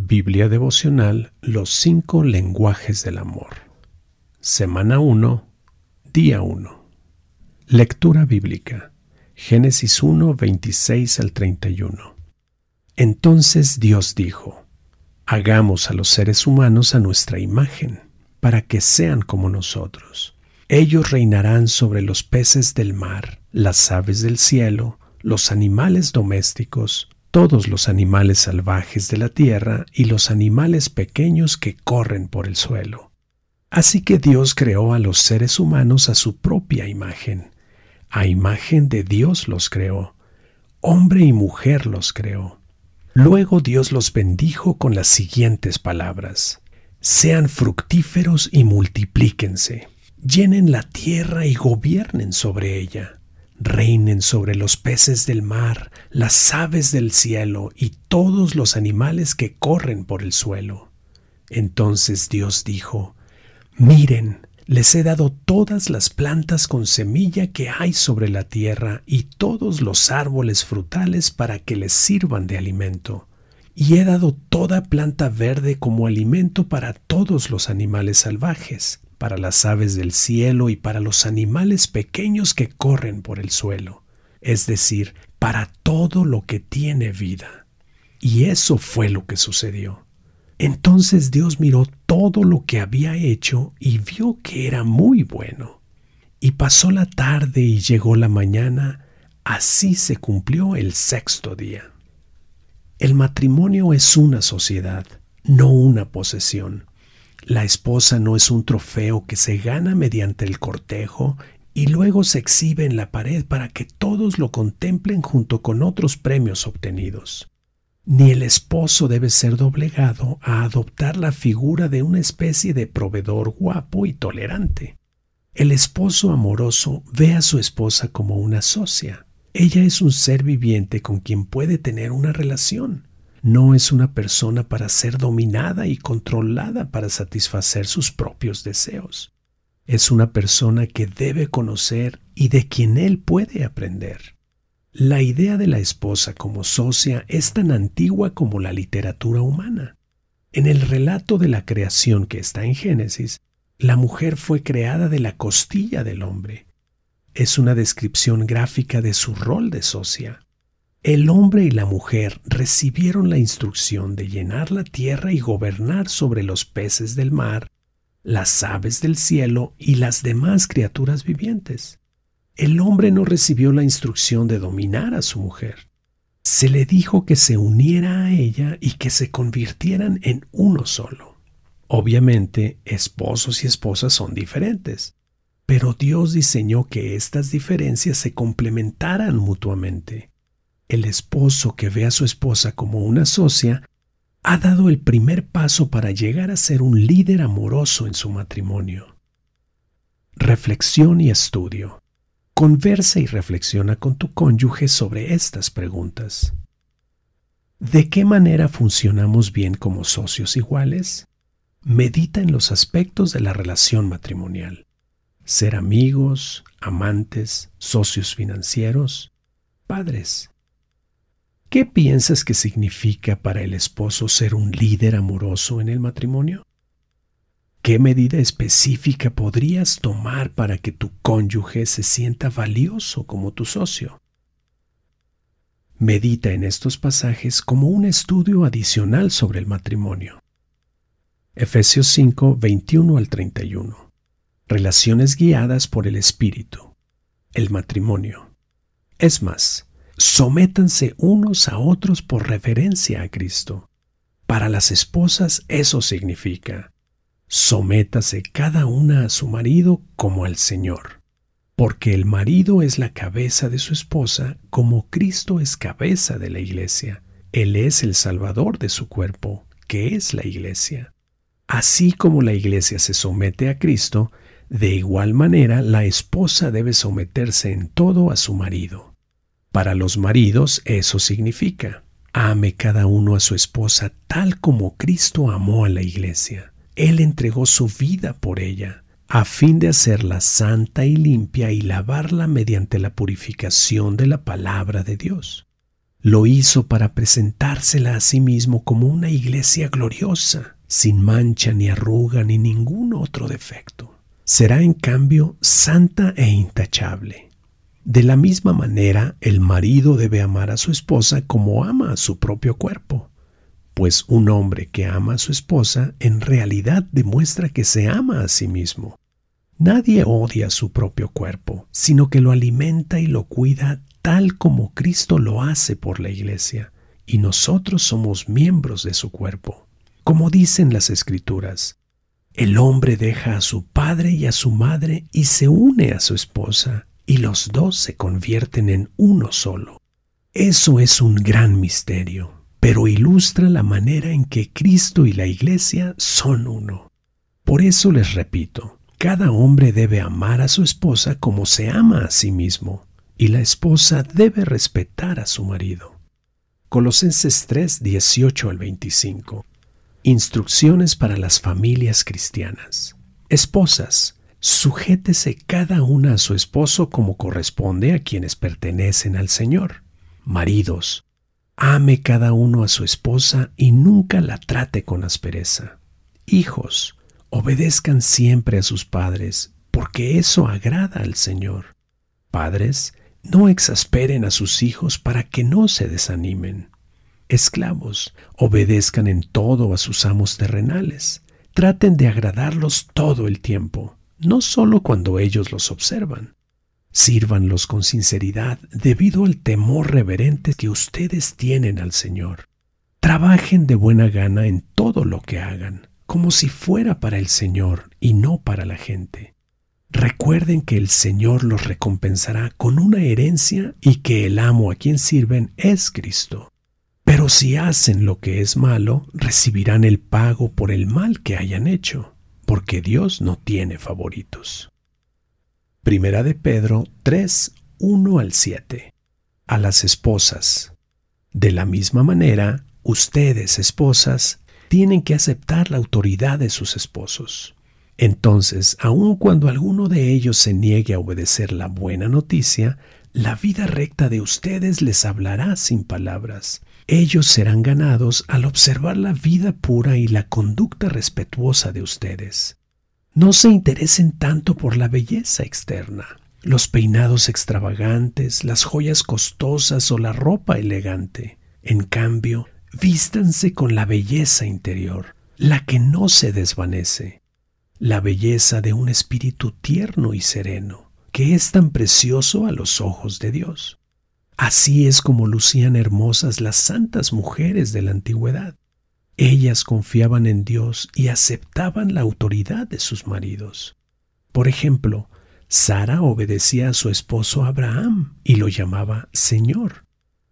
Biblia devocional Los cinco lenguajes del amor. Semana 1, día 1. Lectura bíblica. Génesis 1, 26 al 31. Entonces Dios dijo, Hagamos a los seres humanos a nuestra imagen, para que sean como nosotros. Ellos reinarán sobre los peces del mar, las aves del cielo, los animales domésticos, todos los animales salvajes de la tierra y los animales pequeños que corren por el suelo. Así que Dios creó a los seres humanos a su propia imagen. A imagen de Dios los creó. Hombre y mujer los creó. Luego Dios los bendijo con las siguientes palabras. Sean fructíferos y multiplíquense. Llenen la tierra y gobiernen sobre ella reinen sobre los peces del mar, las aves del cielo y todos los animales que corren por el suelo. Entonces Dios dijo, Miren, les he dado todas las plantas con semilla que hay sobre la tierra y todos los árboles frutales para que les sirvan de alimento. Y he dado toda planta verde como alimento para todos los animales salvajes para las aves del cielo y para los animales pequeños que corren por el suelo, es decir, para todo lo que tiene vida. Y eso fue lo que sucedió. Entonces Dios miró todo lo que había hecho y vio que era muy bueno. Y pasó la tarde y llegó la mañana, así se cumplió el sexto día. El matrimonio es una sociedad, no una posesión. La esposa no es un trofeo que se gana mediante el cortejo y luego se exhibe en la pared para que todos lo contemplen junto con otros premios obtenidos. Ni el esposo debe ser doblegado a adoptar la figura de una especie de proveedor guapo y tolerante. El esposo amoroso ve a su esposa como una socia. Ella es un ser viviente con quien puede tener una relación. No es una persona para ser dominada y controlada para satisfacer sus propios deseos. Es una persona que debe conocer y de quien él puede aprender. La idea de la esposa como socia es tan antigua como la literatura humana. En el relato de la creación que está en Génesis, la mujer fue creada de la costilla del hombre. Es una descripción gráfica de su rol de socia. El hombre y la mujer recibieron la instrucción de llenar la tierra y gobernar sobre los peces del mar, las aves del cielo y las demás criaturas vivientes. El hombre no recibió la instrucción de dominar a su mujer. Se le dijo que se uniera a ella y que se convirtieran en uno solo. Obviamente, esposos y esposas son diferentes, pero Dios diseñó que estas diferencias se complementaran mutuamente el esposo que ve a su esposa como una socia ha dado el primer paso para llegar a ser un líder amoroso en su matrimonio. Reflexión y estudio. Conversa y reflexiona con tu cónyuge sobre estas preguntas. ¿De qué manera funcionamos bien como socios iguales? Medita en los aspectos de la relación matrimonial. Ser amigos, amantes, socios financieros, padres. ¿Qué piensas que significa para el esposo ser un líder amoroso en el matrimonio? ¿Qué medida específica podrías tomar para que tu cónyuge se sienta valioso como tu socio? Medita en estos pasajes como un estudio adicional sobre el matrimonio. Efesios 5, 21 al 31. Relaciones guiadas por el Espíritu. El matrimonio. Es más, Sométanse unos a otros por referencia a Cristo. Para las esposas eso significa, sométase cada una a su marido como al Señor, porque el marido es la cabeza de su esposa como Cristo es cabeza de la iglesia. Él es el Salvador de su cuerpo, que es la iglesia. Así como la iglesia se somete a Cristo, de igual manera la esposa debe someterse en todo a su marido. Para los maridos eso significa, ame cada uno a su esposa tal como Cristo amó a la iglesia. Él entregó su vida por ella, a fin de hacerla santa y limpia y lavarla mediante la purificación de la palabra de Dios. Lo hizo para presentársela a sí mismo como una iglesia gloriosa, sin mancha ni arruga ni ningún otro defecto. Será en cambio santa e intachable. De la misma manera, el marido debe amar a su esposa como ama a su propio cuerpo, pues un hombre que ama a su esposa en realidad demuestra que se ama a sí mismo. Nadie odia su propio cuerpo, sino que lo alimenta y lo cuida tal como Cristo lo hace por la iglesia, y nosotros somos miembros de su cuerpo. Como dicen las escrituras, el hombre deja a su padre y a su madre y se une a su esposa, y los dos se convierten en uno solo. Eso es un gran misterio, pero ilustra la manera en que Cristo y la iglesia son uno. Por eso les repito, cada hombre debe amar a su esposa como se ama a sí mismo, y la esposa debe respetar a su marido. Colosenses 3, 18 al 25. Instrucciones para las familias cristianas. Esposas, sujétese cada una a su esposo como corresponde a quienes pertenecen al Señor. Maridos, ame cada uno a su esposa y nunca la trate con aspereza. Hijos, obedezcan siempre a sus padres, porque eso agrada al Señor. Padres, no exasperen a sus hijos para que no se desanimen. Esclavos, obedezcan en todo a sus amos terrenales. Traten de agradarlos todo el tiempo, no solo cuando ellos los observan. Sírvanlos con sinceridad debido al temor reverente que ustedes tienen al Señor. Trabajen de buena gana en todo lo que hagan, como si fuera para el Señor y no para la gente. Recuerden que el Señor los recompensará con una herencia y que el amo a quien sirven es Cristo. Pero si hacen lo que es malo, recibirán el pago por el mal que hayan hecho, porque Dios no tiene favoritos. Primera de Pedro 3, 1 al 7. A las esposas. De la misma manera, ustedes, esposas, tienen que aceptar la autoridad de sus esposos entonces, aun cuando alguno de ellos se niegue a obedecer la buena noticia, la vida recta de ustedes les hablará sin palabras. Ellos serán ganados al observar la vida pura y la conducta respetuosa de ustedes. No se interesen tanto por la belleza externa, los peinados extravagantes, las joyas costosas o la ropa elegante. En cambio, vístanse con la belleza interior, la que no se desvanece la belleza de un espíritu tierno y sereno, que es tan precioso a los ojos de Dios. Así es como lucían hermosas las santas mujeres de la antigüedad. Ellas confiaban en Dios y aceptaban la autoridad de sus maridos. Por ejemplo, Sara obedecía a su esposo Abraham y lo llamaba Señor.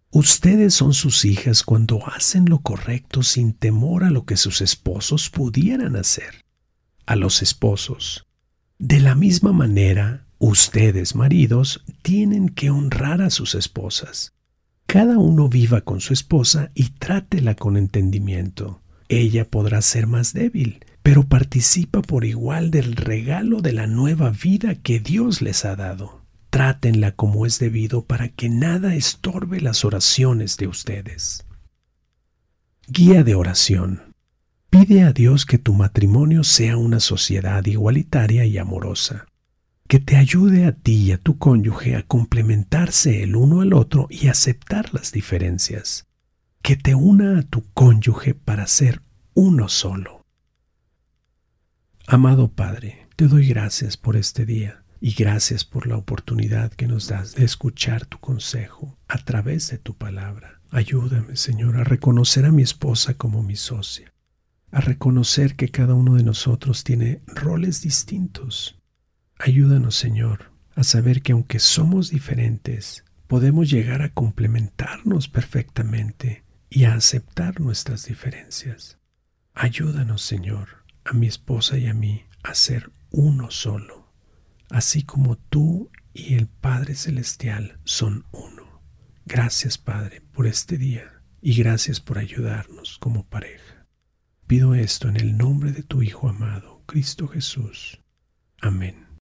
Ustedes son sus hijas cuando hacen lo correcto sin temor a lo que sus esposos pudieran hacer a los esposos. De la misma manera, ustedes, maridos, tienen que honrar a sus esposas. Cada uno viva con su esposa y trátela con entendimiento. Ella podrá ser más débil, pero participa por igual del regalo de la nueva vida que Dios les ha dado. Trátenla como es debido para que nada estorbe las oraciones de ustedes. Guía de oración. Pide a Dios que tu matrimonio sea una sociedad igualitaria y amorosa, que te ayude a ti y a tu cónyuge a complementarse el uno al otro y aceptar las diferencias, que te una a tu cónyuge para ser uno solo. Amado Padre, te doy gracias por este día y gracias por la oportunidad que nos das de escuchar tu consejo a través de tu palabra. Ayúdame, Señor, a reconocer a mi esposa como mi socia a reconocer que cada uno de nosotros tiene roles distintos. Ayúdanos, Señor, a saber que aunque somos diferentes, podemos llegar a complementarnos perfectamente y a aceptar nuestras diferencias. Ayúdanos, Señor, a mi esposa y a mí a ser uno solo, así como tú y el Padre Celestial son uno. Gracias, Padre, por este día y gracias por ayudarnos como pareja. Pido esto en el nombre de tu Hijo amado, Cristo Jesús. Amén.